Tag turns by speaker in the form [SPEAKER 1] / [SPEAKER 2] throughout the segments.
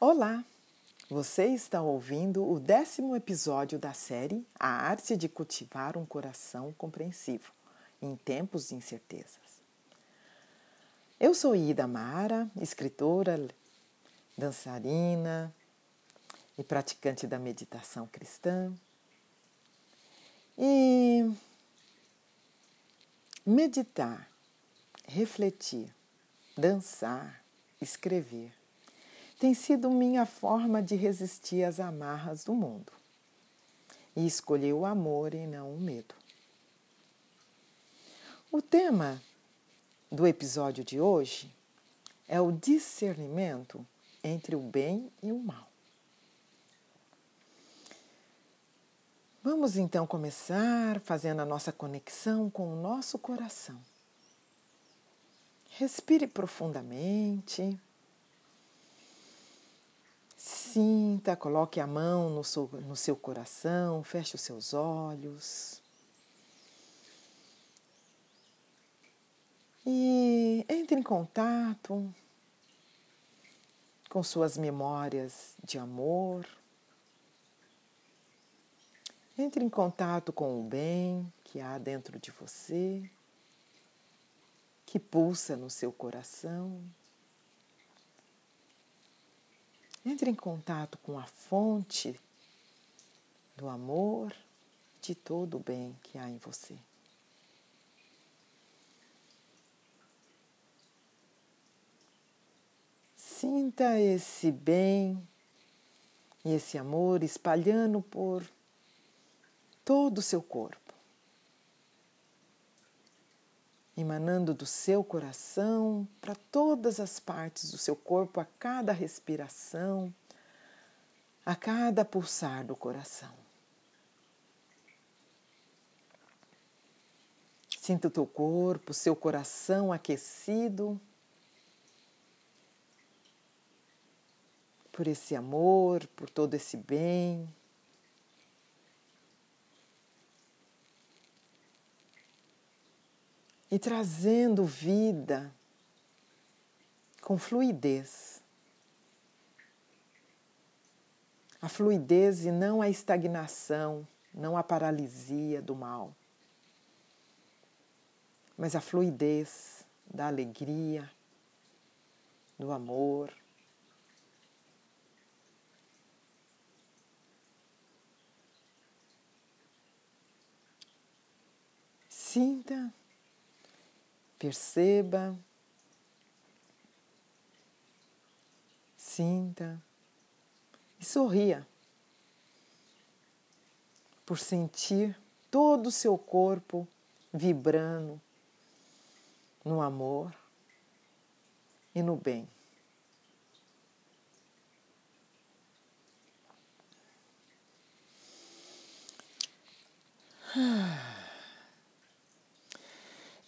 [SPEAKER 1] Olá! Você está ouvindo o décimo episódio da série A Arte de Cultivar um Coração Compreensivo em Tempos de Incertezas. Eu sou Ida Mara, escritora, dançarina e praticante da meditação cristã. E meditar, refletir, dançar, escrever tem sido minha forma de resistir às amarras do mundo e escolher o amor e não o medo. O tema do episódio de hoje é o discernimento entre o bem e o mal. Vamos então começar fazendo a nossa conexão com o nosso coração. Respire profundamente. Sinta, coloque a mão no seu, no seu coração, feche os seus olhos. E entre em contato com suas memórias de amor. Entre em contato com o bem que há dentro de você, que pulsa no seu coração. Entre em contato com a fonte do amor, de todo o bem que há em você. Sinta esse bem e esse amor espalhando por todo o seu corpo, emanando do seu coração para todas as partes do seu corpo a cada respiração, a cada pulsar do coração. Sinta o teu corpo, seu coração aquecido por esse amor, por todo esse bem. E trazendo vida com fluidez. A fluidez e não a estagnação, não a paralisia do mal, mas a fluidez da alegria, do amor. Sinta Perceba, sinta e sorria por sentir todo o seu corpo vibrando no amor e no bem.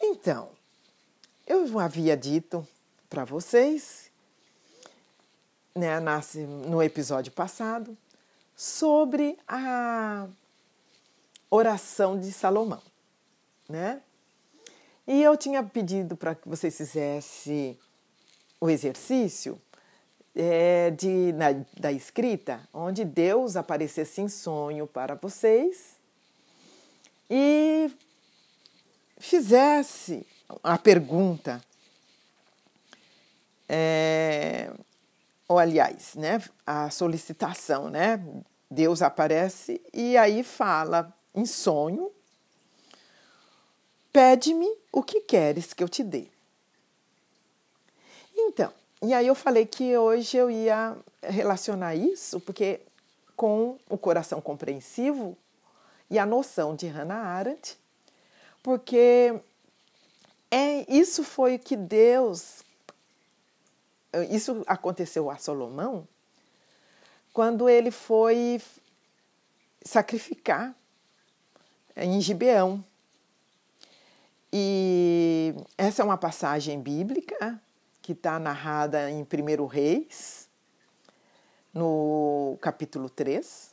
[SPEAKER 1] Então, eu havia dito para vocês, né, no episódio passado, sobre a oração de Salomão, né? E eu tinha pedido para que vocês fizessem o exercício é, de, na, da escrita, onde Deus aparecesse em sonho para vocês e fizesse a pergunta, é, ou aliás, né, a solicitação, né? Deus aparece e aí fala em sonho: Pede-me o que queres que eu te dê. Então, e aí eu falei que hoje eu ia relacionar isso, porque com o coração compreensivo e a noção de Hannah Arendt, porque é, isso foi o que Deus. Isso aconteceu a Salomão quando ele foi sacrificar em Gibeão. E essa é uma passagem bíblica que está narrada em 1 Reis, no capítulo 3.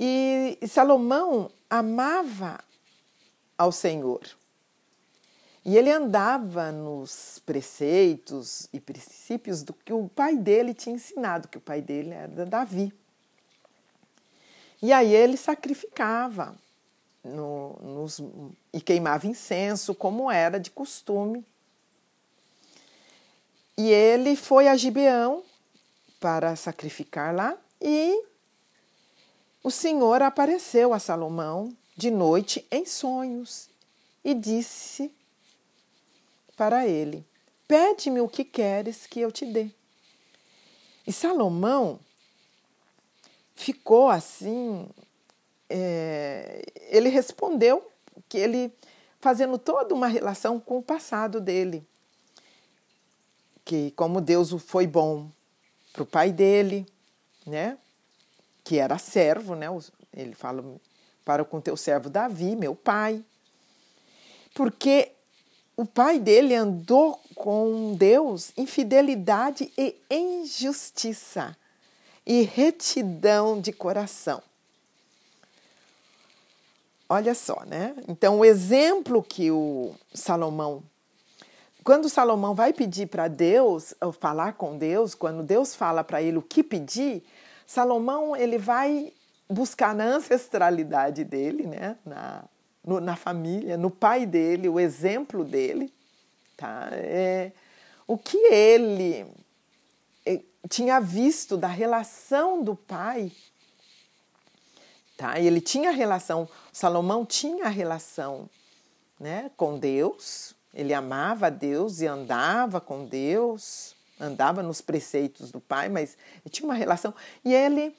[SPEAKER 1] E Salomão amava ao Senhor. E ele andava nos preceitos e princípios do que o pai dele tinha ensinado, que o pai dele era Davi. E aí ele sacrificava no, nos, e queimava incenso, como era de costume. E ele foi a Gibeão para sacrificar lá e o Senhor apareceu a Salomão de noite em sonhos e disse para ele: Pede-me o que queres que eu te dê. E Salomão ficou assim. É, ele respondeu que ele, fazendo toda uma relação com o passado dele, que como Deus foi bom para o pai dele, né, que era servo, né, ele fala para com teu servo Davi, meu pai, porque o pai dele andou com Deus em fidelidade e injustiça e retidão de coração. Olha só, né? Então, o exemplo que o Salomão. Quando Salomão vai pedir para Deus, ou falar com Deus, quando Deus fala para ele o que pedir, Salomão ele vai buscar na ancestralidade dele, né? na, no, na família, no pai dele, o exemplo dele, tá? É, o que ele é, tinha visto da relação do pai, tá? Ele tinha relação, Salomão tinha relação, né, com Deus. Ele amava Deus e andava com Deus, andava nos preceitos do pai, mas tinha uma relação e ele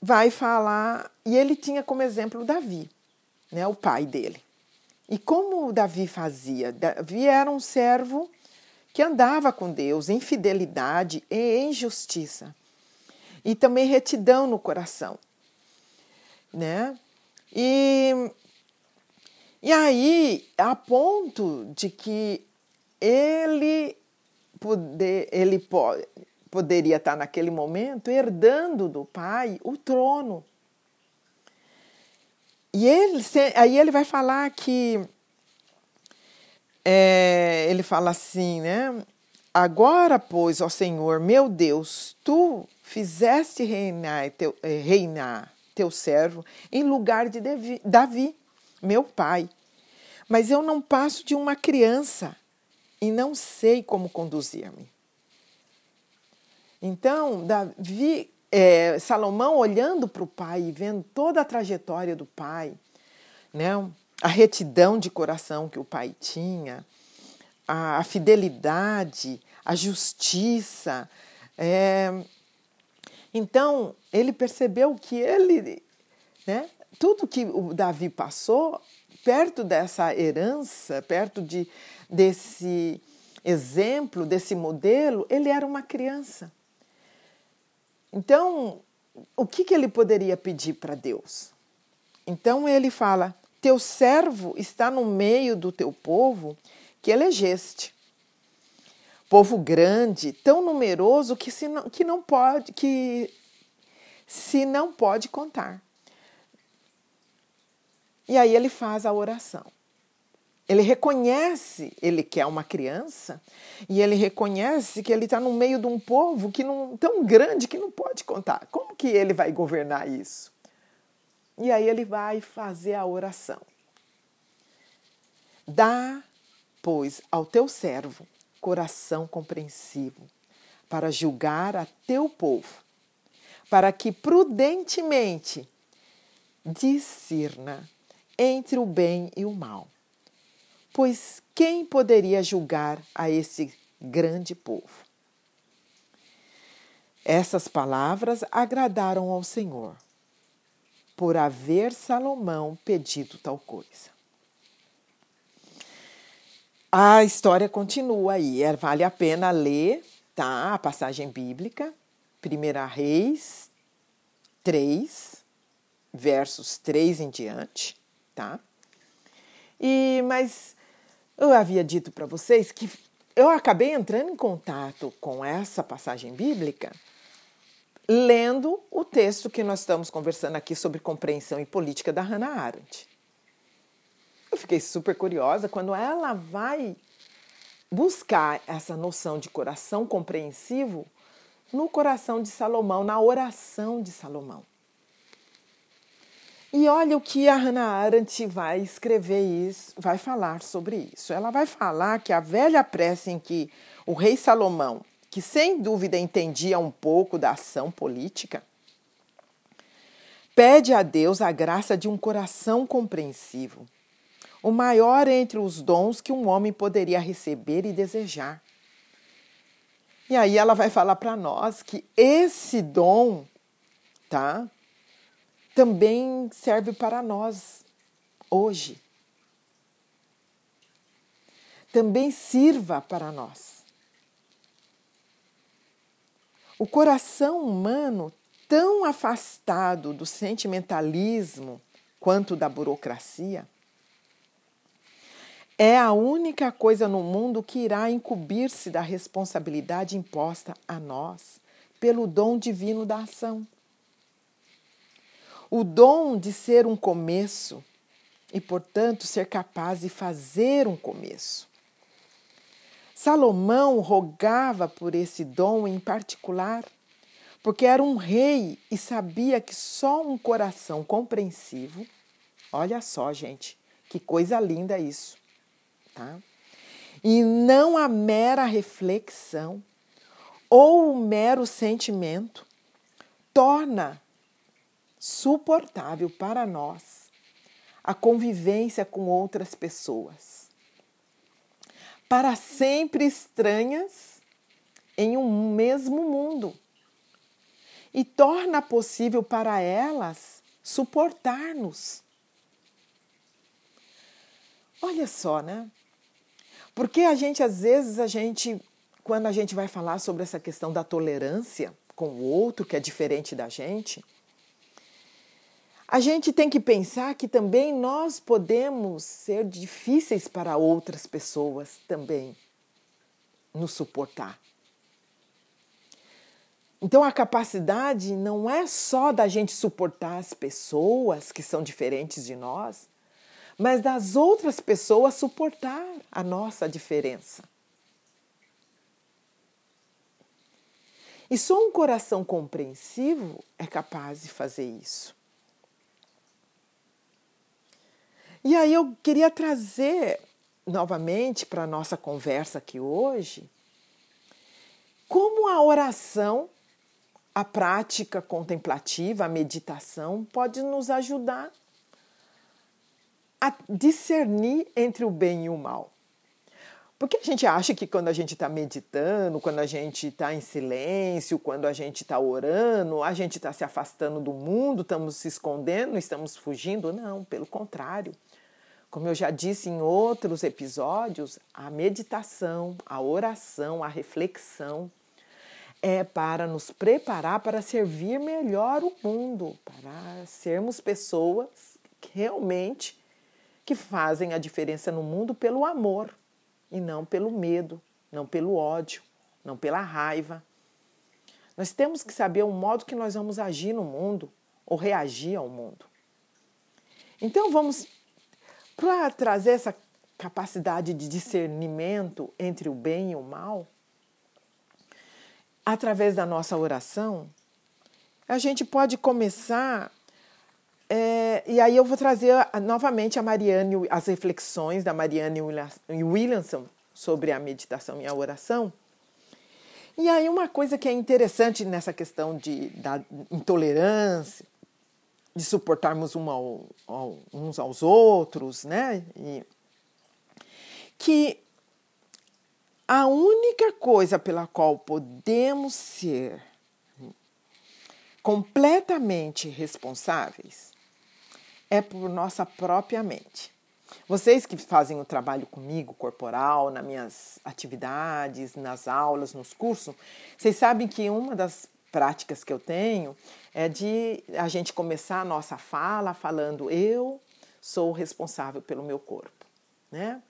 [SPEAKER 1] vai falar, e ele tinha como exemplo Davi né, o pai dele. E como Davi fazia? Davi era um servo que andava com Deus em fidelidade e em justiça. E também retidão no coração. Né? E, e aí, a ponto de que ele, poder, ele pode, poderia estar naquele momento herdando do pai o trono. E ele, aí ele vai falar que. É, ele fala assim, né? Agora, pois, ó Senhor, meu Deus, tu fizeste reinar teu, eh, reinar teu servo em lugar de Davi, meu pai. Mas eu não passo de uma criança e não sei como conduzir-me. Então, Davi é, Salomão olhando para o pai e vendo toda a trajetória do pai, né, a retidão de coração que o pai tinha, a, a fidelidade, a justiça. É, então, ele percebeu que ele, né, tudo que o Davi passou, perto dessa herança, perto de, desse exemplo, desse modelo, ele era uma criança. Então, o que, que ele poderia pedir para Deus? Então ele fala: Teu servo está no meio do teu povo que elegeste. Povo grande, tão numeroso que, se não, que não pode, que se não pode contar. E aí ele faz a oração. Ele reconhece, ele que é uma criança, e ele reconhece que ele está no meio de um povo que não tão grande que não pode contar. Como que ele vai governar isso? E aí ele vai fazer a oração. Dá, pois, ao teu servo coração compreensivo, para julgar a teu povo, para que prudentemente discirna entre o bem e o mal pois quem poderia julgar a esse grande povo? Essas palavras agradaram ao Senhor, por haver Salomão pedido tal coisa. A história continua aí, é, vale a pena ler tá, a passagem bíblica, 1 Reis 3, versos 3 em diante, tá? E, mas eu havia dito para vocês que eu acabei entrando em contato com essa passagem bíblica lendo o texto que nós estamos conversando aqui sobre compreensão e política da Hannah Arendt. Eu fiquei super curiosa quando ela vai buscar essa noção de coração compreensivo no coração de Salomão, na oração de Salomão. E olha o que a Hannah Arendt vai escrever isso, vai falar sobre isso. Ela vai falar que a velha prece em que o rei Salomão, que sem dúvida entendia um pouco da ação política, pede a Deus a graça de um coração compreensivo, o maior entre os dons que um homem poderia receber e desejar. E aí ela vai falar para nós que esse dom, tá? Também serve para nós hoje. Também sirva para nós. O coração humano, tão afastado do sentimentalismo quanto da burocracia, é a única coisa no mundo que irá incumbir-se da responsabilidade imposta a nós pelo dom divino da ação o dom de ser um começo e, portanto, ser capaz de fazer um começo. Salomão rogava por esse dom em particular, porque era um rei e sabia que só um coração compreensivo, olha só, gente, que coisa linda isso, tá? E não a mera reflexão ou o mero sentimento torna suportável para nós a convivência com outras pessoas. Para sempre estranhas em um mesmo mundo. E torna possível para elas suportar-nos. Olha só, né? Porque a gente, às vezes, a gente, quando a gente vai falar sobre essa questão da tolerância com o outro que é diferente da gente, a gente tem que pensar que também nós podemos ser difíceis para outras pessoas também nos suportar. Então a capacidade não é só da gente suportar as pessoas que são diferentes de nós, mas das outras pessoas suportar a nossa diferença. E só um coração compreensivo é capaz de fazer isso. E aí eu queria trazer novamente para a nossa conversa aqui hoje como a oração, a prática contemplativa, a meditação pode nos ajudar a discernir entre o bem e o mal. Porque a gente acha que quando a gente está meditando, quando a gente está em silêncio, quando a gente está orando, a gente está se afastando do mundo, estamos se escondendo, estamos fugindo. Não, pelo contrário. Como eu já disse em outros episódios, a meditação, a oração, a reflexão é para nos preparar para servir melhor o mundo, para sermos pessoas que realmente que fazem a diferença no mundo pelo amor e não pelo medo, não pelo ódio, não pela raiva. Nós temos que saber o modo que nós vamos agir no mundo ou reagir ao mundo. Então vamos para trazer essa capacidade de discernimento entre o bem e o mal, através da nossa oração, a gente pode começar. É, e aí eu vou trazer novamente a Mariane, as reflexões da Mariane Williamson sobre a meditação e a oração. E aí uma coisa que é interessante nessa questão de, da intolerância, de suportarmos um ao, ao, uns aos outros, né? E que a única coisa pela qual podemos ser completamente responsáveis é por nossa própria mente. Vocês que fazem o trabalho comigo, corporal, nas minhas atividades, nas aulas, nos cursos, vocês sabem que uma das práticas que eu tenho é de a gente começar a nossa fala falando eu sou responsável pelo meu corpo, né?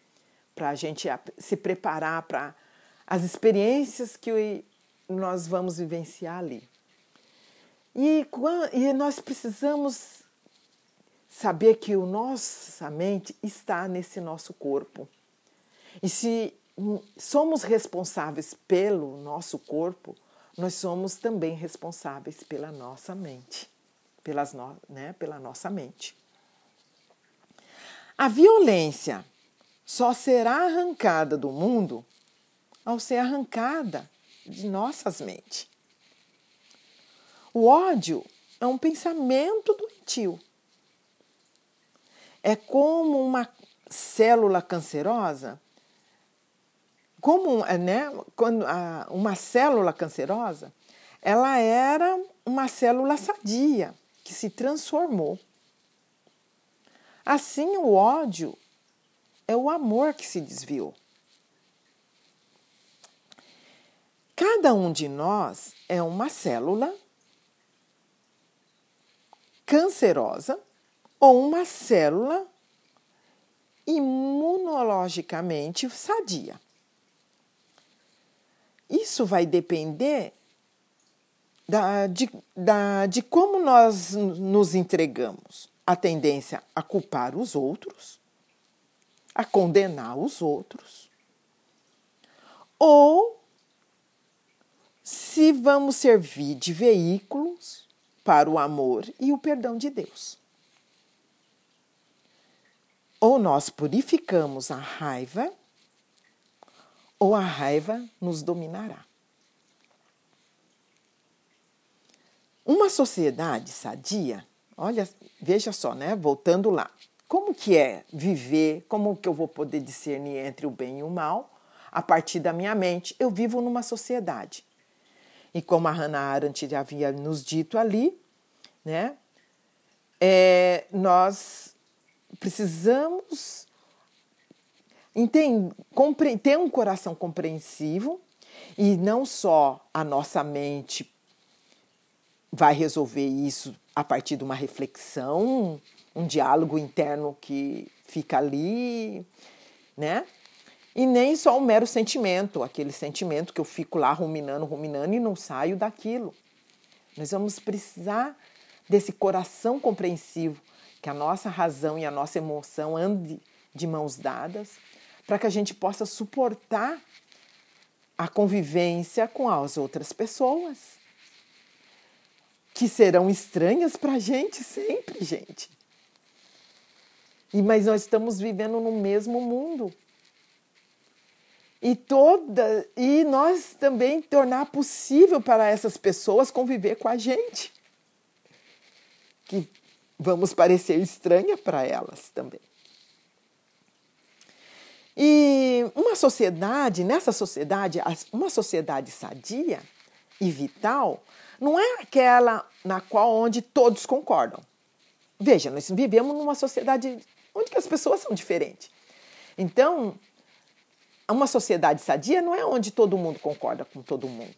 [SPEAKER 1] Para a gente se preparar para as experiências que nós vamos vivenciar ali. E, e nós precisamos saber que o nossa mente está nesse nosso corpo. E se somos responsáveis pelo nosso corpo, nós somos também responsáveis pela nossa mente, pelas no, né, pela nossa mente. A violência só será arrancada do mundo ao ser arrancada de nossas mentes. O ódio é um pensamento doentio. É como uma célula cancerosa como né, quando a, uma célula cancerosa, ela era uma célula sadia que se transformou. Assim, o ódio é o amor que se desviou. Cada um de nós é uma célula cancerosa ou uma célula imunologicamente sadia. Isso vai depender da, de, da, de como nós nos entregamos. A tendência a culpar os outros, a condenar os outros, ou se vamos servir de veículos para o amor e o perdão de Deus. Ou nós purificamos a raiva ou a raiva nos dominará. Uma sociedade sadia, olha, veja só, né? Voltando lá. Como que é viver? Como que eu vou poder discernir entre o bem e o mal? A partir da minha mente, eu vivo numa sociedade. E como a Hannah Arendt já havia nos dito ali, né? É, nós precisamos ter um coração compreensivo e não só a nossa mente vai resolver isso a partir de uma reflexão, um diálogo interno que fica ali, né? E nem só um mero sentimento, aquele sentimento que eu fico lá ruminando, ruminando e não saio daquilo. Nós vamos precisar desse coração compreensivo, que a nossa razão e a nossa emoção andem de mãos dadas para que a gente possa suportar a convivência com as outras pessoas, que serão estranhas para a gente sempre, gente. E mas nós estamos vivendo no mesmo mundo. E toda e nós também tornar possível para essas pessoas conviver com a gente. Que vamos parecer estranha para elas também. E uma sociedade, nessa sociedade, uma sociedade sadia e vital, não é aquela na qual onde todos concordam. Veja, nós vivemos numa sociedade onde as pessoas são diferentes. Então, uma sociedade sadia não é onde todo mundo concorda com todo mundo.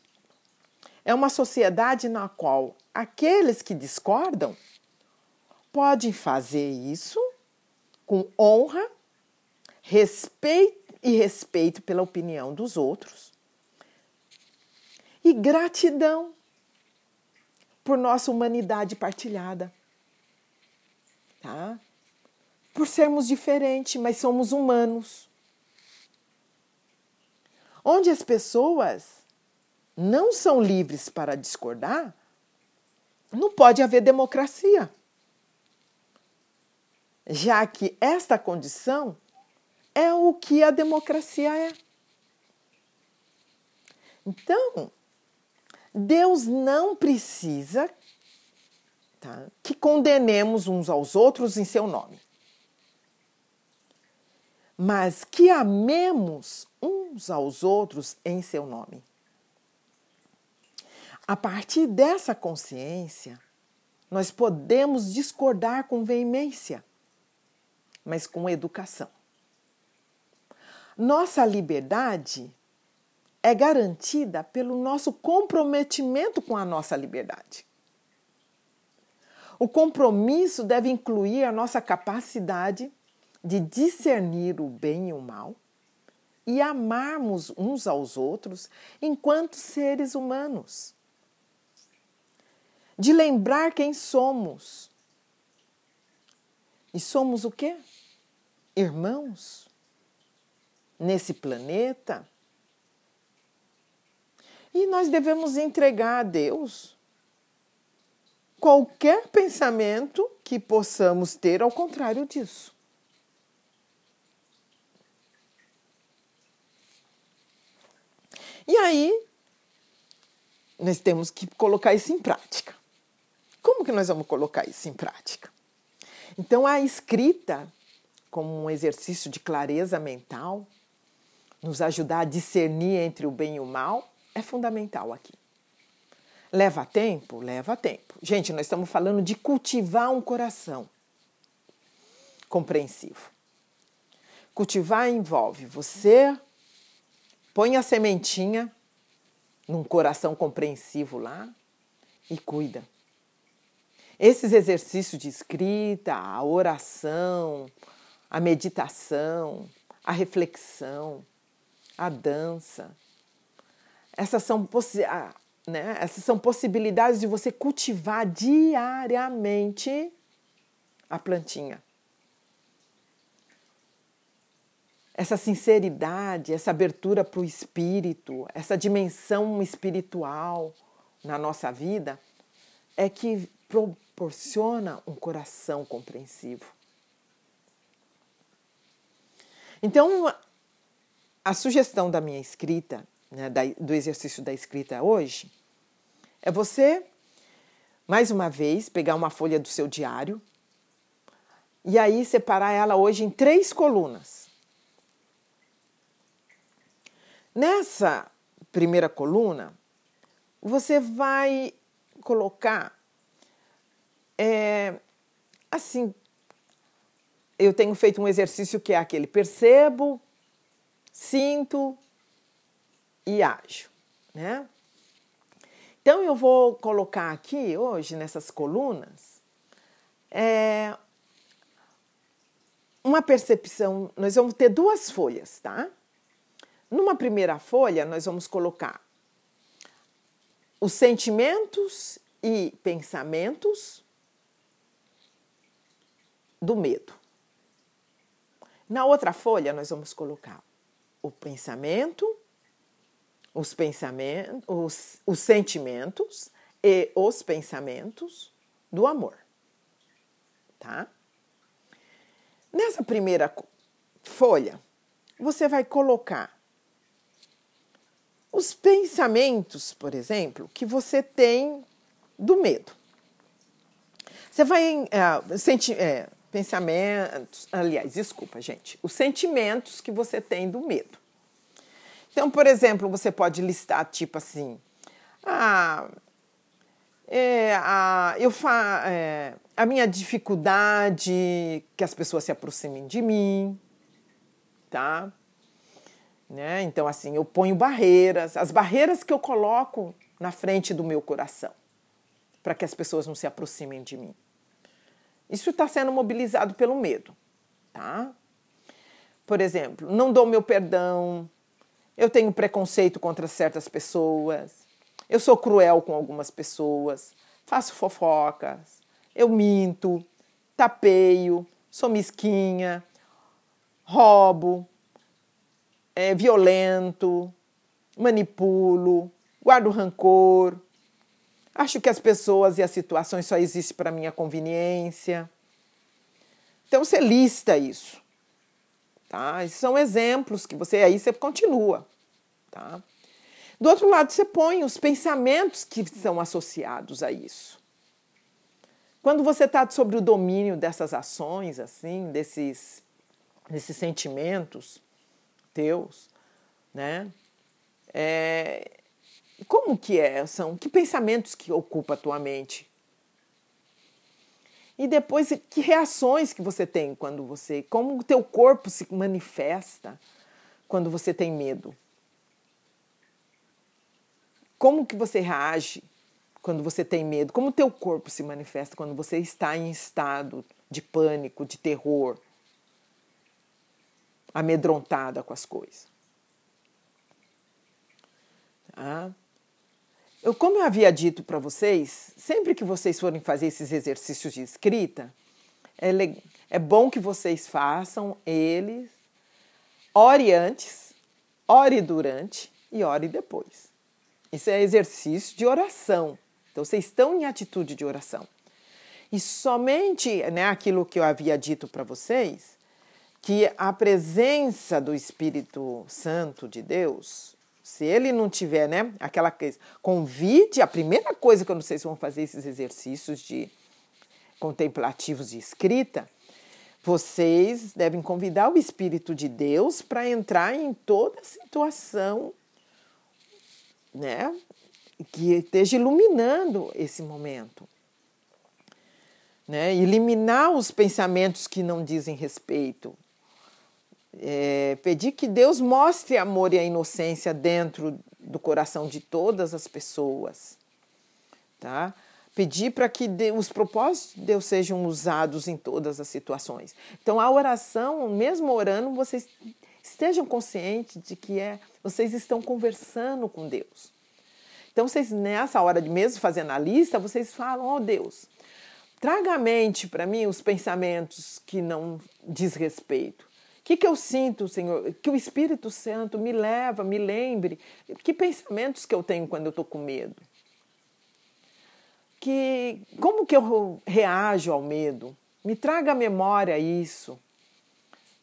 [SPEAKER 1] É uma sociedade na qual aqueles que discordam podem fazer isso com honra respeito e respeito pela opinião dos outros e gratidão por nossa humanidade partilhada. Tá? Por sermos diferentes, mas somos humanos. Onde as pessoas não são livres para discordar, não pode haver democracia. Já que esta condição é o que a democracia é. Então, Deus não precisa tá, que condenemos uns aos outros em seu nome, mas que amemos uns aos outros em seu nome. A partir dessa consciência, nós podemos discordar com veemência, mas com educação. Nossa liberdade é garantida pelo nosso comprometimento com a nossa liberdade. O compromisso deve incluir a nossa capacidade de discernir o bem e o mal e amarmos uns aos outros enquanto seres humanos. De lembrar quem somos E somos o quê? Irmãos nesse planeta. E nós devemos entregar a Deus qualquer pensamento que possamos ter ao contrário disso. E aí, nós temos que colocar isso em prática. Como que nós vamos colocar isso em prática? Então, a escrita, como um exercício de clareza mental, nos ajudar a discernir entre o bem e o mal, é fundamental aqui. Leva tempo? Leva tempo. Gente, nós estamos falando de cultivar um coração compreensivo. Cultivar envolve você põe a sementinha num coração compreensivo lá e cuida. Esses exercícios de escrita, a oração, a meditação, a reflexão, a dança, essas são, né, essas são possibilidades de você cultivar diariamente a plantinha. Essa sinceridade, essa abertura para o espírito, essa dimensão espiritual na nossa vida é que proporciona um coração compreensivo. Então, a sugestão da minha escrita né, da, do exercício da escrita hoje é você, mais uma vez, pegar uma folha do seu diário e aí separar ela hoje em três colunas. Nessa primeira coluna, você vai colocar é, assim. Eu tenho feito um exercício que é aquele percebo, sinto, e ajo, né? Então eu vou colocar aqui hoje nessas colunas é, uma percepção. Nós vamos ter duas folhas, tá? Numa primeira folha nós vamos colocar os sentimentos e pensamentos do medo. Na outra folha nós vamos colocar o pensamento os pensamentos, os, os sentimentos e os pensamentos do amor, tá? Nessa primeira folha, você vai colocar os pensamentos, por exemplo, que você tem do medo. Você vai é, senti é, pensamentos, aliás, desculpa, gente, os sentimentos que você tem do medo. Então, por exemplo, você pode listar tipo assim: ah, é, a, eu fa, é, a minha dificuldade que as pessoas se aproximem de mim, tá? Né? Então, assim, eu ponho barreiras, as barreiras que eu coloco na frente do meu coração, para que as pessoas não se aproximem de mim. Isso está sendo mobilizado pelo medo, tá? Por exemplo, não dou meu perdão, eu tenho preconceito contra certas pessoas, eu sou cruel com algumas pessoas, faço fofocas, eu minto, tapeio, sou mesquinha, roubo, é violento, manipulo, guardo rancor, acho que as pessoas e as situações só existem para minha conveniência. Então você lista isso. Tá? Esses são exemplos que você aí você continua. Tá? Do outro lado, você põe os pensamentos que são associados a isso. Quando você está sobre o domínio dessas ações, assim, desses, desses sentimentos teus, né? É, como que é? São que pensamentos que ocupam a tua mente? E depois, que reações que você tem quando você. Como o teu corpo se manifesta quando você tem medo? Como que você reage quando você tem medo? Como o teu corpo se manifesta quando você está em estado de pânico, de terror? Amedrontada com as coisas. Tá? Eu, como eu havia dito para vocês, sempre que vocês forem fazer esses exercícios de escrita, É, é bom que vocês façam eles. Ore antes, ore durante e ore depois. Isso é exercício de oração. Então, vocês estão em atitude de oração. E somente né, aquilo que eu havia dito para vocês, que a presença do Espírito Santo de Deus, se ele não tiver, né, aquela coisa, convide, a primeira coisa quando vocês vão fazer esses exercícios de contemplativos de escrita, vocês devem convidar o Espírito de Deus para entrar em toda situação, né, que esteja iluminando esse momento né? eliminar os pensamentos que não dizem respeito. É, pedir que Deus mostre amor e a inocência dentro do coração de todas as pessoas. Tá? Pedir para que os propósitos de Deus sejam usados em todas as situações. Então, a oração, mesmo orando, vocês estejam conscientes de que é, vocês estão conversando com Deus. Então, vocês, nessa hora de mesmo fazendo a lista, vocês falam: Ó oh, Deus, Traga à mente para mim os pensamentos que não diz respeito. Que, que eu sinto, Senhor? Que o Espírito Santo me leva, me lembre. Que pensamentos que eu tenho quando eu estou com medo? Que, como que eu reajo ao medo? Me traga à memória isso,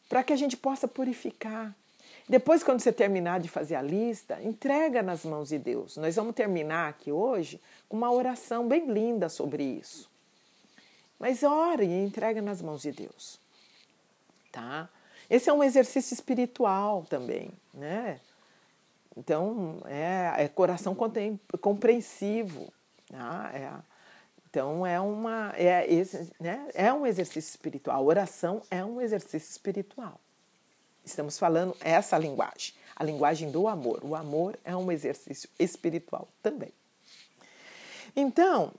[SPEAKER 1] para que a gente possa purificar. Depois, quando você terminar de fazer a lista, entrega nas mãos de Deus. Nós vamos terminar aqui hoje com uma oração bem linda sobre isso. Mas ore e entrega nas mãos de Deus. Tá? Esse é um exercício espiritual também, né? Então, é, é coração compreensivo. Tá? É, então, é, uma, é, esse, né? é um exercício espiritual. Oração é um exercício espiritual. Estamos falando essa linguagem, a linguagem do amor. O amor é um exercício espiritual também. Então,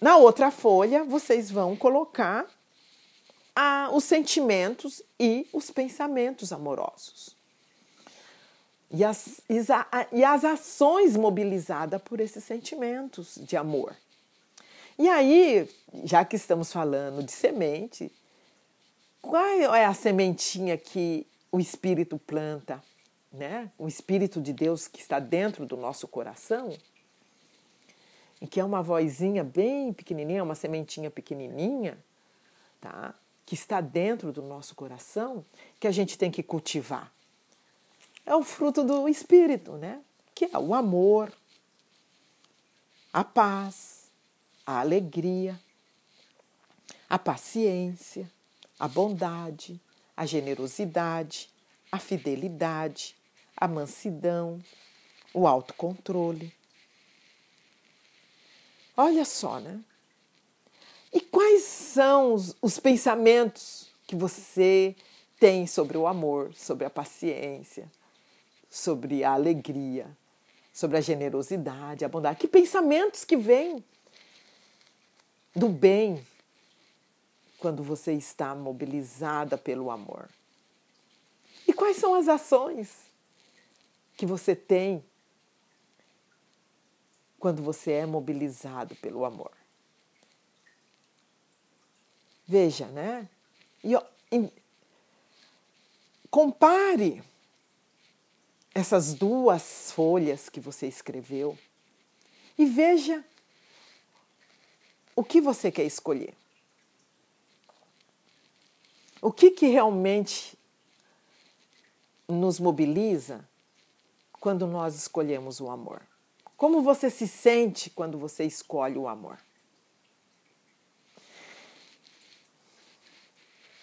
[SPEAKER 1] na outra folha, vocês vão colocar ah, os sentimentos e os pensamentos amorosos. E as, e as ações mobilizadas por esses sentimentos de amor. E aí, já que estamos falando de semente, qual é a sementinha que o Espírito planta, né? O Espírito de Deus que está dentro do nosso coração? em que é uma vozinha bem pequenininha, uma sementinha pequenininha, tá? Que está dentro do nosso coração, que a gente tem que cultivar. É o fruto do Espírito, né? que é o amor, a paz, a alegria, a paciência, a bondade, a generosidade, a fidelidade, a mansidão, o autocontrole, Olha só, né? São os, os pensamentos que você tem sobre o amor, sobre a paciência, sobre a alegria, sobre a generosidade, a bondade? Que pensamentos que vêm do bem quando você está mobilizada pelo amor? E quais são as ações que você tem quando você é mobilizado pelo amor. Veja, né? E, compare essas duas folhas que você escreveu e veja o que você quer escolher. O que, que realmente nos mobiliza quando nós escolhemos o amor? Como você se sente quando você escolhe o amor?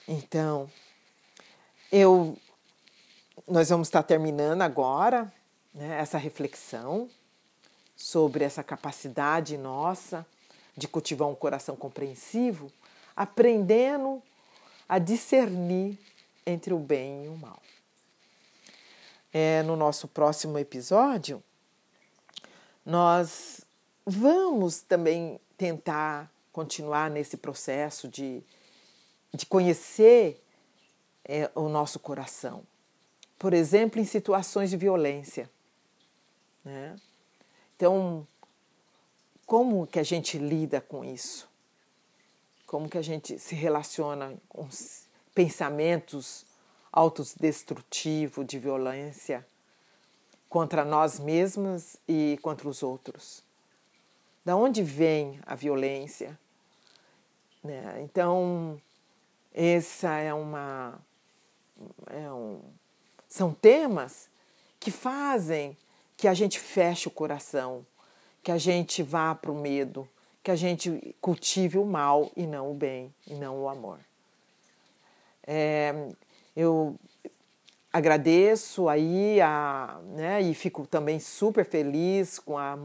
[SPEAKER 1] Então, eu nós vamos estar terminando agora né, essa reflexão sobre essa capacidade nossa de cultivar um coração compreensivo, aprendendo a discernir entre o bem e o mal. É, no nosso próximo episódio, nós vamos também tentar continuar nesse processo de, de conhecer é, o nosso coração. Por exemplo, em situações de violência. Né? Então, como que a gente lida com isso? como que a gente se relaciona com pensamentos autodestrutivos de violência contra nós mesmos e contra os outros. Da onde vem a violência? Né? Então, essa é uma, é um, são temas que fazem que a gente feche o coração, que a gente vá para o medo, que a gente cultive o mal e não o bem, e não o amor. É, eu agradeço aí a, né, e fico também super feliz com a,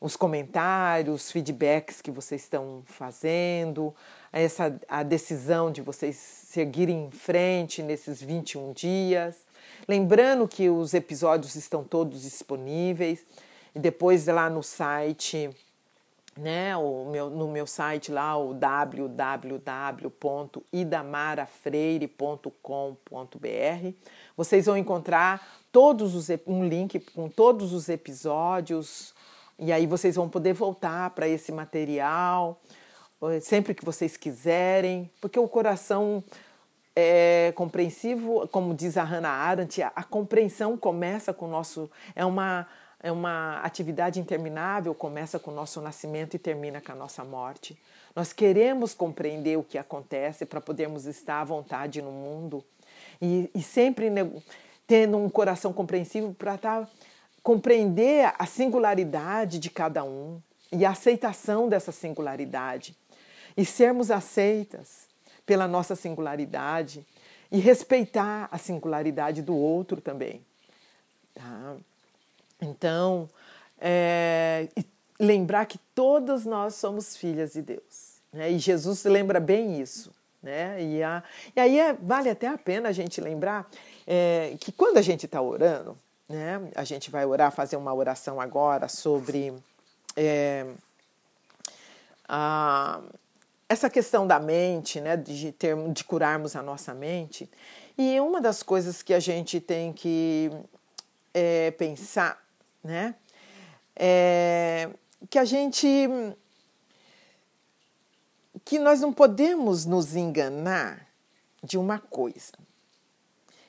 [SPEAKER 1] os comentários, feedbacks que vocês estão fazendo, essa a decisão de vocês seguirem em frente nesses 21 dias. Lembrando que os episódios estão todos disponíveis e depois lá no site, né, o meu, no meu site lá, o www.idamarafreire.com.br, vocês vão encontrar todos os, um link com todos os episódios e aí vocês vão poder voltar para esse material eh, sempre que vocês quiserem, porque o coração é compreensivo, como diz a Hannah Arendt, a, compreensão começa com o nosso. É uma, é uma atividade interminável, começa com o nosso nascimento e termina com a nossa morte. Nós queremos compreender o que acontece para podermos estar à vontade no mundo e, e sempre tendo um coração compreensivo para estar compreender a singularidade de cada um e a aceitação dessa singularidade e sermos aceitas pela nossa singularidade e respeitar a singularidade do outro também. Tá? Então, é, lembrar que todas nós somos filhas de Deus. Né? E Jesus lembra bem isso. Né? E, a, e aí é, vale até a pena a gente lembrar é, que quando a gente está orando, né? a gente vai orar, fazer uma oração agora sobre é, a essa questão da mente, né, de, ter, de curarmos a nossa mente, e uma das coisas que a gente tem que é, pensar, né, é que a gente que nós não podemos nos enganar de uma coisa,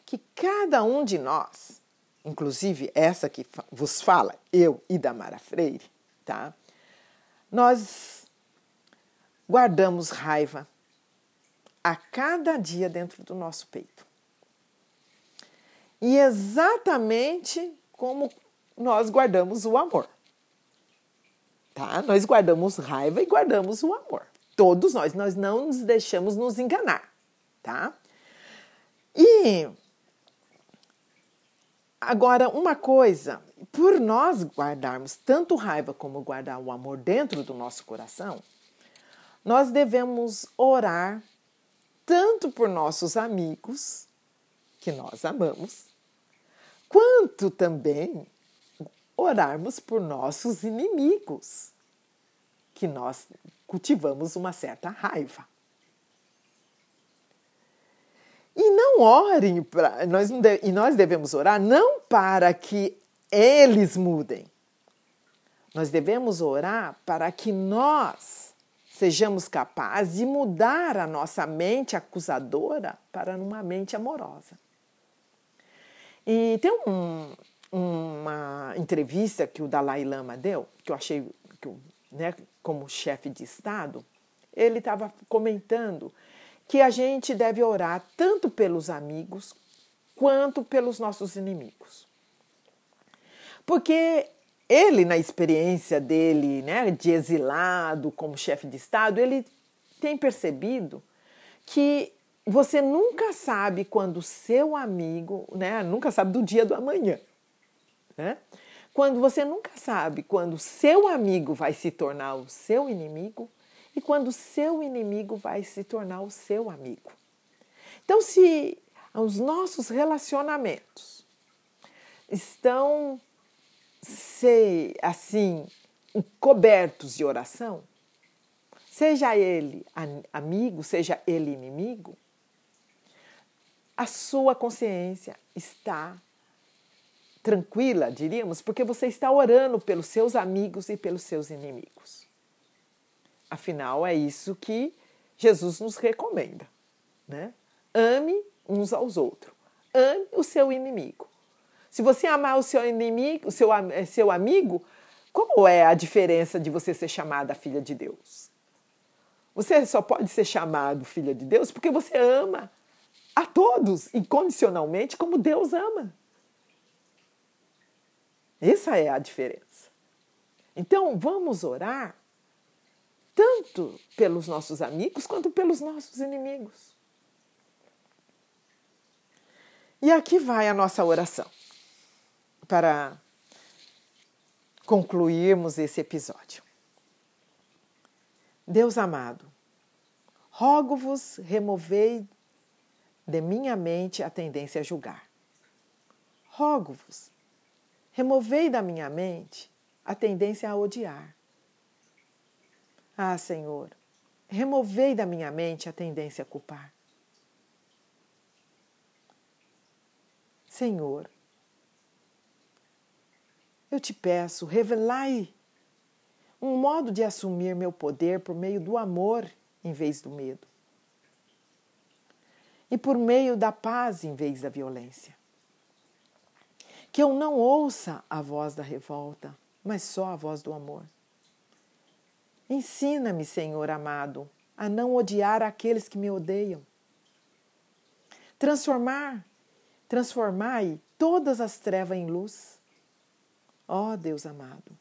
[SPEAKER 1] que cada um de nós, inclusive essa que vos fala, eu e Damara Freire, tá? Nós guardamos raiva a cada dia dentro do nosso peito. E exatamente como nós guardamos o amor. Tá? Nós guardamos raiva e guardamos o amor. Todos nós, nós não nos deixamos nos enganar, tá? E agora uma coisa, por nós guardarmos tanto raiva como guardar o amor dentro do nosso coração, nós devemos orar tanto por nossos amigos, que nós amamos, quanto também orarmos por nossos inimigos, que nós cultivamos uma certa raiva. E não orem para nós e nós devemos orar não para que eles mudem. Nós devemos orar para que nós sejamos capazes de mudar a nossa mente acusadora para uma mente amorosa. E tem um, uma entrevista que o Dalai Lama deu, que eu achei, que, né, como chefe de Estado, ele estava comentando que a gente deve orar tanto pelos amigos quanto pelos nossos inimigos. Porque ele, na experiência dele né, de exilado como chefe de Estado, ele tem percebido que você nunca sabe quando o seu amigo, né, nunca sabe do dia do amanhã. Né? Quando você nunca sabe quando o seu amigo vai se tornar o seu inimigo e quando o seu inimigo vai se tornar o seu amigo. Então, se os nossos relacionamentos estão ser assim cobertos de oração, seja ele amigo, seja ele inimigo, a sua consciência está tranquila, diríamos, porque você está orando pelos seus amigos e pelos seus inimigos. Afinal, é isso que Jesus nos recomenda, né? Ame uns aos outros. Ame o seu inimigo. Se você amar o seu inimigo, o seu, seu amigo, qual é a diferença de você ser chamada filha de Deus? Você só pode ser chamado filha de Deus porque você ama a todos incondicionalmente como Deus ama. Essa é a diferença. Então, vamos orar tanto pelos nossos amigos quanto pelos nossos inimigos. E aqui vai a nossa oração para concluirmos esse episódio. Deus amado, rogo-vos, removei de minha mente a tendência a julgar. Rogo-vos, removei da minha mente a tendência a odiar. Ah, Senhor, removei da minha mente a tendência a culpar. Senhor, eu te peço, revelai um modo de assumir meu poder por meio do amor em vez do medo. E por meio da paz em vez da violência. Que eu não ouça a voz da revolta, mas só a voz do amor. Ensina-me, Senhor amado, a não odiar aqueles que me odeiam. Transformar, transformai todas as trevas em luz Ó oh, Deus amado,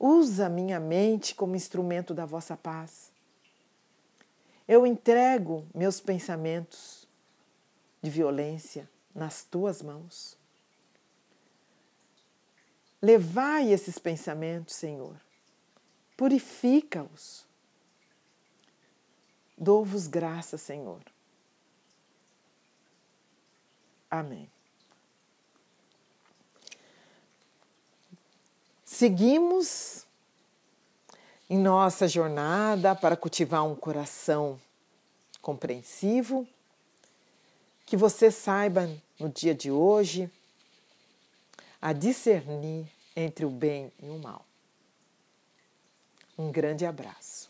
[SPEAKER 1] usa minha mente como instrumento da vossa paz. Eu entrego meus pensamentos de violência nas tuas mãos. Levai esses pensamentos, Senhor, purifica-os. Dou-vos graça, Senhor. Amém. Seguimos em nossa jornada para cultivar um coração compreensivo. Que você saiba no dia de hoje a discernir entre o bem e o mal. Um grande abraço.